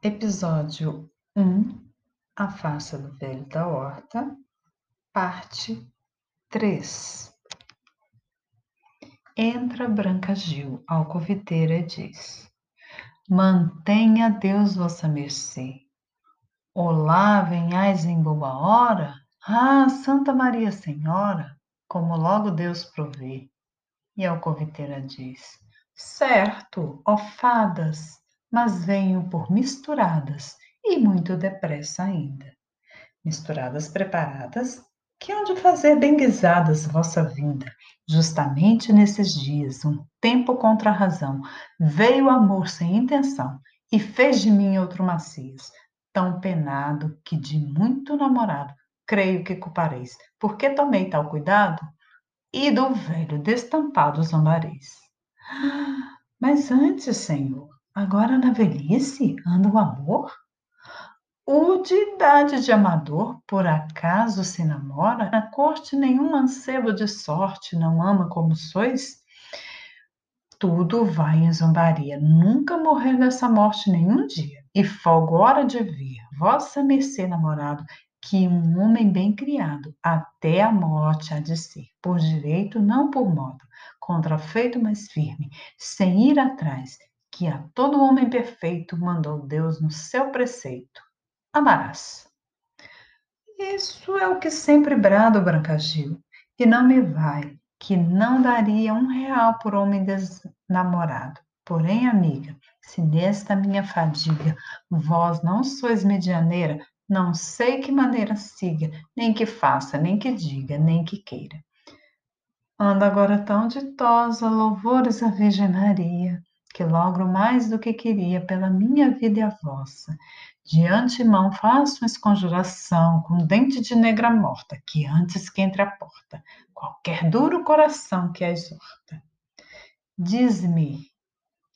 Episódio 1 A Farsa do Velho da Horta, parte 3 Entra Branca Gil, alcoviteira, e diz: Mantenha Deus vossa mercê. Olá, venhais em boa hora? Ah, Santa Maria Senhora, como logo Deus provê. E a alcoviteira diz: Certo, ó fadas, mas venho por misturadas e muito depressa ainda. Misturadas preparadas, que hão de fazer bem guisadas vossa vinda. Justamente nesses dias, um tempo contra a razão, veio o amor sem intenção e fez de mim outro Macias, tão penado que de muito namorado creio que culpareis, porque tomei tal cuidado e do velho destampado zombareis. Mas antes, Senhor, Agora na velhice anda o amor? O de idade de amador, por acaso se namora? Na corte nenhum mancebo de sorte não ama como sois? Tudo vai em zombaria, nunca morrer dessa morte nenhum dia. E folgo hora de vir, vossa mercê namorado, que um homem bem criado, até a morte há de ser, por direito, não por modo, contrafeito, mas firme, sem ir atrás, que a todo homem perfeito mandou Deus no seu preceito: amarás. Isso é o que sempre brado Branca Gil, e não me vai, que não daria um real por homem desnamorado. Porém, amiga, se nesta minha fadiga vós não sois medianeira, não sei que maneira siga, nem que faça, nem que diga, nem que queira. Anda agora tão ditosa, louvores à Virgem Maria que logro mais do que queria pela minha vida e a vossa. De antemão faço uma esconjuração com dente de negra morta, que antes que entre a porta, qualquer duro coração que a exorta. Diz-me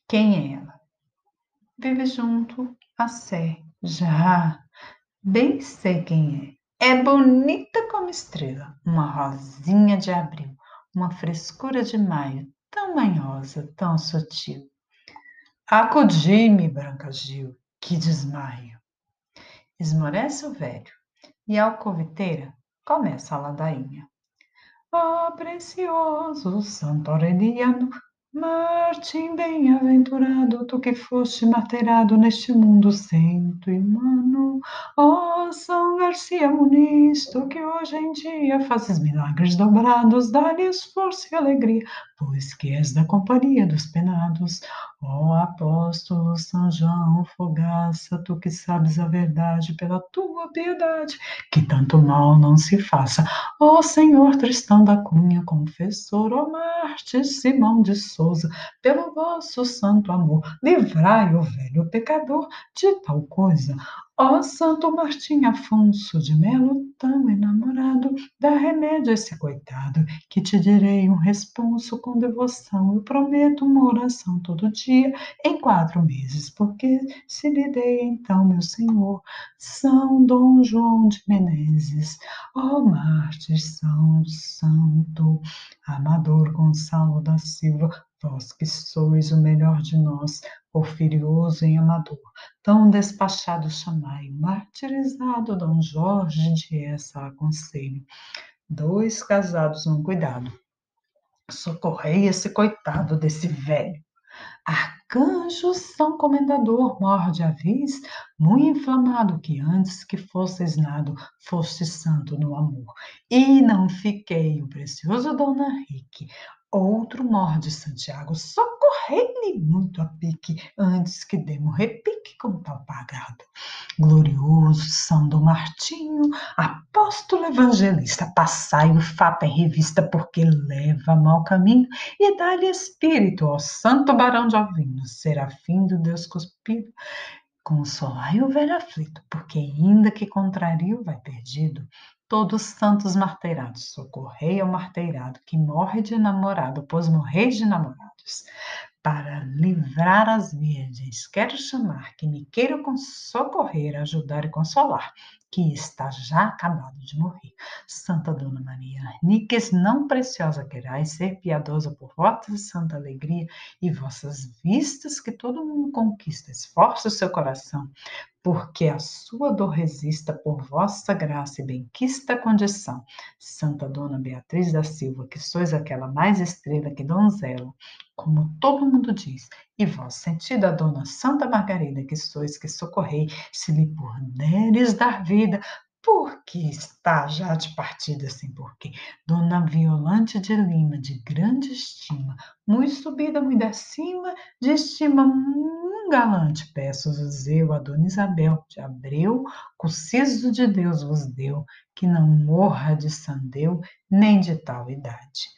quem é ela. Vive junto a Sé, já, bem sei quem é. É bonita como estrela, uma rosinha de abril, uma frescura de maio, tão manhosa, tão sutil. Acudi-me, Branca Gil, que desmaio. Esmorece o velho e a alcoviteira começa a ladainha. Ah, oh, precioso Santo Aureliano, Martim bem-aventurado, tu que foste marteirado neste mundo cento humano. Ó oh, São Garcia Muniz, tu que hoje em dia fazes milagres dobrados, dá-lhes força e alegria, pois que és da companhia dos penados. Ó apóstolo São João Fogaça, tu que sabes a verdade pela tua piedade, que tanto mal não se faça. Ó Senhor Tristão da Cunha, confessor, ó Marte Simão de Souza, pelo vosso santo amor, livrai o velho pecador de tal coisa. Ó Santo Martim Afonso de Melo, tão enamorado, dá remédio a esse coitado, que te direi um responso com devoção. Eu prometo uma oração todo dia, em quatro meses, porque se lhe dei então, meu Senhor, São Dom João de Menezes, ó Mártir São Santo, Amador Gonçalo da Silva, vós que sois o melhor de nós, porfirioso em amador, tão despachado chamai, martirizado Dom Jorge de essa aconselho. Dois casados um cuidado. Socorrei esse coitado desse velho. Arcanjo São Comendador, morde a vis, muito inflamado, que antes que fosses nado, foste santo no amor. E não fiquei o precioso Dona Henrique, Outro morde Santiago, socorrei-lhe muito a pique, antes que demo repique com tal pagado. Glorioso São Dom Martinho, apóstolo evangelista, passai o fato em revista, porque leva mau caminho, e dá-lhe espírito ao santo barão de Alvino, serafim do Deus cuspido, Consolai o velho aflito, porque ainda que contrario vai perdido, todos santos marteirados, socorrei ao marteirado que morre de namorado, pois morreis de namorados. Para livrar as virgens, quero chamar que me queiram socorrer, ajudar e consolar. que está já acabado de morrer. Santa Dona Maria, níqueis não preciosa querais ser piedosa por vossa santa alegria e vossas vistas que todo mundo conquista, esforça o seu coração, porque a sua dor resista por vossa graça e benquista condição. Santa Dona Beatriz da Silva, que sois aquela mais estrela que donzela, como todo mundo diz, e vós, sentida Dona Santa Margarida, que sois que socorrei, se lhe puderes dar vida, porque está já de partida sem porquê. Dona Violante de Lima, de grande estima, muito subida, muito acima, de estima um galante, peço-vos eu, a Dona Isabel de Abreu, siso de Deus vos deu, que não morra de sandeu, nem de tal idade.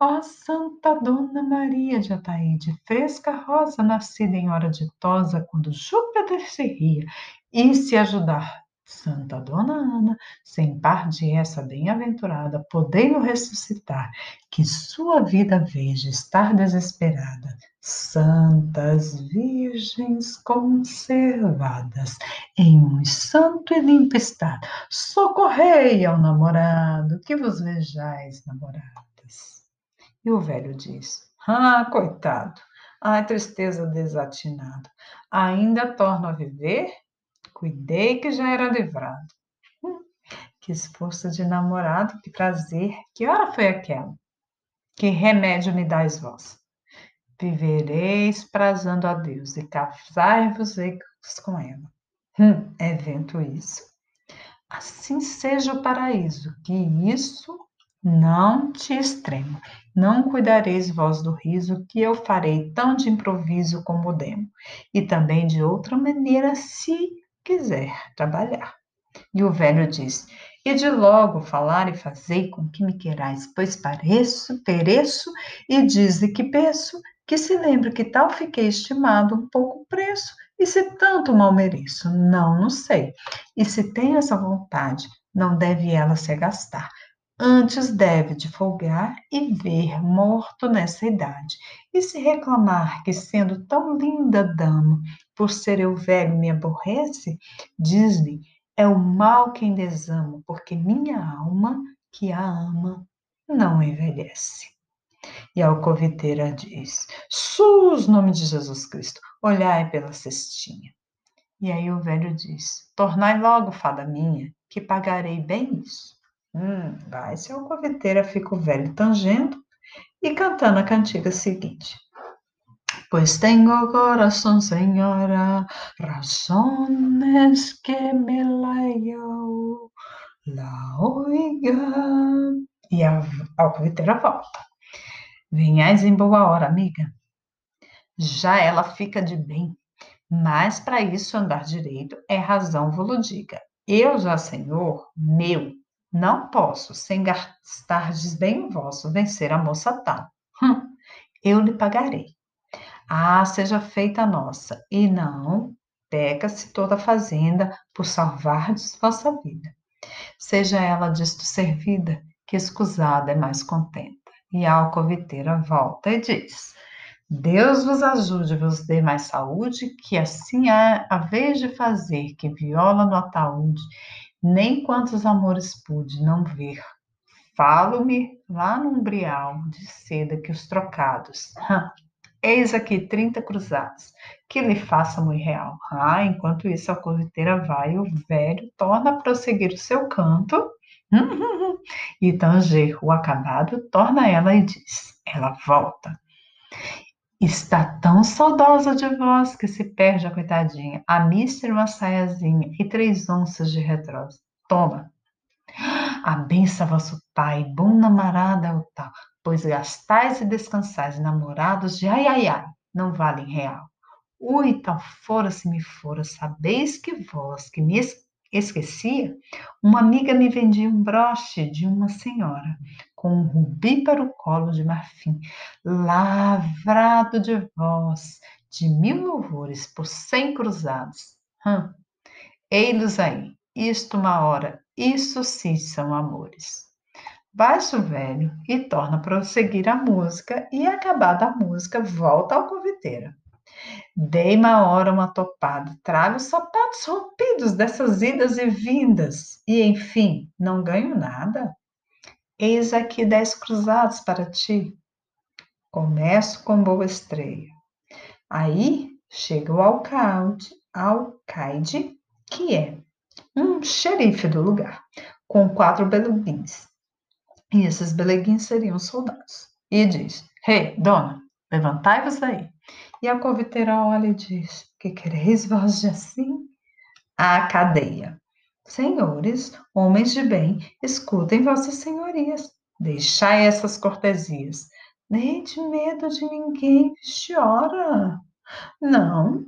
Ó Santa Dona Maria de Ataíde, fresca rosa, nascida em hora ditosa, quando Júpiter se ria, e se ajudar Santa Dona Ana, sem par de essa bem-aventurada, podei-no ressuscitar, que sua vida veja estar desesperada. Santas Virgens conservadas em um santo e limpo estado, socorrei ao namorado, que vos vejais namoradas. E o velho diz: Ah, coitado, ai, tristeza desatinada, ainda torno a viver? Cuidei que já era livrado. Hum, que esforço de namorado, que prazer. Que hora foi aquela? Que remédio me dais vós? Vivereis prazando a Deus e casai-vos com ela. Hum, é vento isso. Assim seja o paraíso, que isso não te extremo. Não cuidareis vós do riso, que eu farei tão de improviso como demo, e também de outra maneira, se quiser trabalhar. E o velho diz: E de logo falar e fazer com que me querais, pois pareço, pereço, e dize que peço, que se lembre que tal fiquei estimado um pouco preço, e se tanto mal mereço, não, não sei. E se tem essa vontade, não deve ela se gastar, antes deve de folgar e ver morto nessa idade. E se reclamar que, sendo tão linda dama, por ser eu velho me aborrece, diz-lhe, é o mal quem desamo, porque minha alma, que a ama, não envelhece. E a alcoviteira diz, sus, nome de Jesus Cristo, olhai pela cestinha. E aí o velho diz, tornai logo, fada minha, que pagarei bem isso. Hum, vai, se a alcoviteira fica o velho tangendo e cantando a cantiga seguinte. Pues tengo corazón, señora, razones que me la yo la oiga. E a alcoviteira volta. Venhais em boa hora, amiga. Já ela fica de bem, mas para isso andar direito é razão vos diga. Eu já, senhor, meu, não posso, sem gastardes bem o vosso, vencer a moça tal. Hum, eu lhe pagarei. Ah, seja feita a nossa, e não peca-se toda a fazenda por salvardes vossa vida. Seja ela disto servida, que escusada é mais contenta. E a alcoviteira volta e diz: Deus vos ajude, vos dê mais saúde, que assim há a vez de fazer que viola no ataúde, nem quantos amores pude não ver. Falo-me lá no umbrial de seda que os trocados. Eis aqui trinta cruzados, que lhe faça muito real. Ah, enquanto isso a corriteira vai, o velho torna a prosseguir o seu canto, e Tanger, o acabado, torna ela e diz, ela volta. Está tão saudosa de vós que se perde a coitadinha. A mister uma saiazinha e três onças de retrosa. Toma. A benção vosso pai, bom namarada o tal pois gastais e descansais namorados de ai ai ai, não valem real. Ui, tal fora se me fora, sabeis que vós, que me esquecia, uma amiga me vendia um broche de uma senhora, com um rubi para o colo de marfim, lavrado de vós, de mil louvores por cem cruzados. Hum, ei-los aí, isto uma hora, isso sim são amores. Baixa o velho e torna a prosseguir a música, e acabada a música, volta ao conviteira. Dei uma hora uma topada, trago sapatos rompidos dessas idas e vindas, e enfim, não ganho nada. Eis aqui dez cruzados para ti. Começo com boa estreia. Aí chega o alcalde, alcaide, que é um xerife do lugar, com quatro beleguins. E esses beleguins seriam soldados. E diz: Rei, hey, dona, levantai-vos daí. E a coviteira olha e diz: Que quereis vós de assim? A cadeia. Senhores, homens de bem, escutem vossas senhorias. Deixai essas cortesias. Nem de medo de ninguém chora. Não.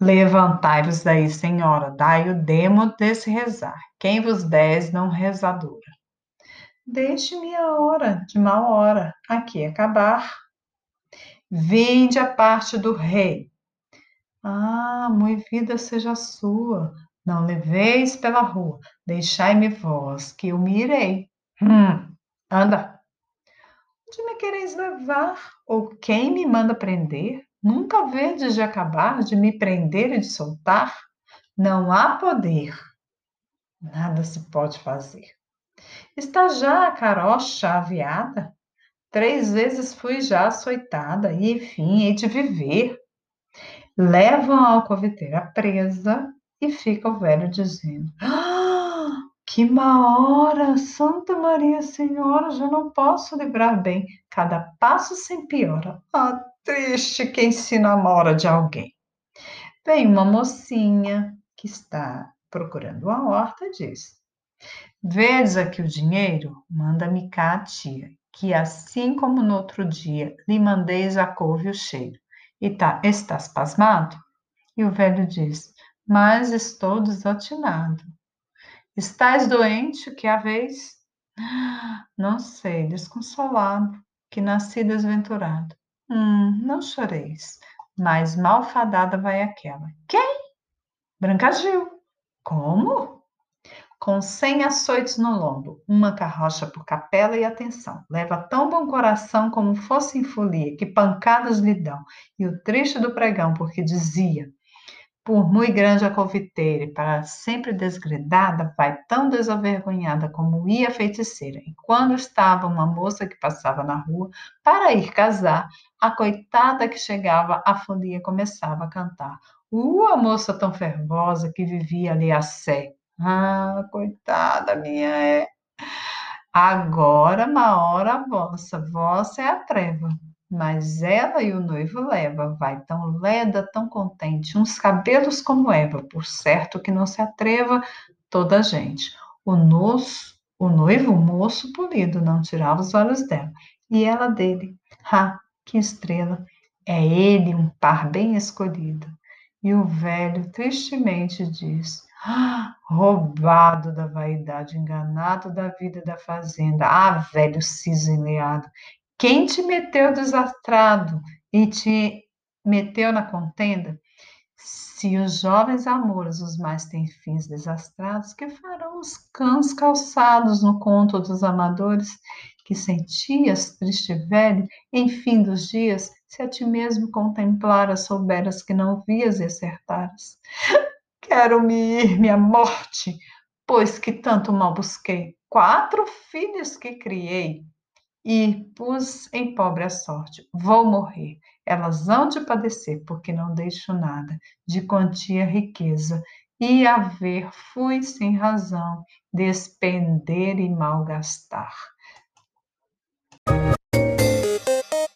Levantai-vos daí, senhora, dai o demo desse rezar. Quem vos des não rezadora. Deixe-me a hora, de mal hora, aqui acabar. Vinde a parte do rei. Ah, muito vida seja sua. Não leveis pela rua, deixai-me vós, que eu me irei. Hum, anda. Onde me quereis levar? Ou quem me manda prender? Nunca vedes de acabar de me prender e de soltar? Não há poder. Nada se pode fazer. Está já a carocha aviada? Três vezes fui já açoitada e, enfim, hei de viver. Levam a alcoviteira presa e fica o velho dizendo: ah, Que má hora, Santa Maria Senhora, já não posso livrar bem. Cada passo sem piora. Ah, triste quem se namora de alguém. Vem uma mocinha que está procurando uma horta e diz: Vês aqui o dinheiro? Manda-me cá a tia, que assim como no outro dia lhe mandeis a couve o cheiro. E tá, estás pasmado? E o velho diz, mas estou desatinado. Estás doente, que a vez? Não sei, desconsolado, que nasci desventurado. Hum, não choreis, mas malfadada vai aquela. Quem? Branca Gil. Como? com cem açoites no lombo, uma carroça por capela e atenção. Leva tão bom coração como fosse em folia, que pancadas lhe dão. E o triste do pregão, porque dizia, por muito grande a confiteira, e para sempre desgredada, vai tão desavergonhada como ia a feiticeira. E quando estava uma moça que passava na rua para ir casar, a coitada que chegava, a folia começava a cantar. Uh, a moça tão fervosa que vivia ali a sé, ah, coitada minha, é. Agora, uma hora vossa, vossa é a treva. Mas ela e o noivo leva, vai tão leda, tão contente, uns cabelos como Eva, por certo que não se atreva toda a gente. O, noço, o noivo moço polido não tirava os olhos dela, e ela dele. Ah, que estrela! É ele um par bem escolhido. E o velho tristemente diz: roubado da vaidade, enganado da vida da fazenda. Ah, velho cisenleado, quem te meteu desastrado e te meteu na contenda? Se os jovens amores, os mais têm fins desastrados, que farão os cães calçados no conto dos amadores? Que sentias, triste velho, em fim dos dias, se a ti mesmo contemplaras, souberas que não vias e acertaras? Quero-me ir, minha morte, pois que tanto mal busquei. Quatro filhos que criei e pus em pobre a sorte. Vou morrer. Elas hão de padecer, porque não deixo nada de quantia riqueza. E a ver fui sem razão, despender e malgastar.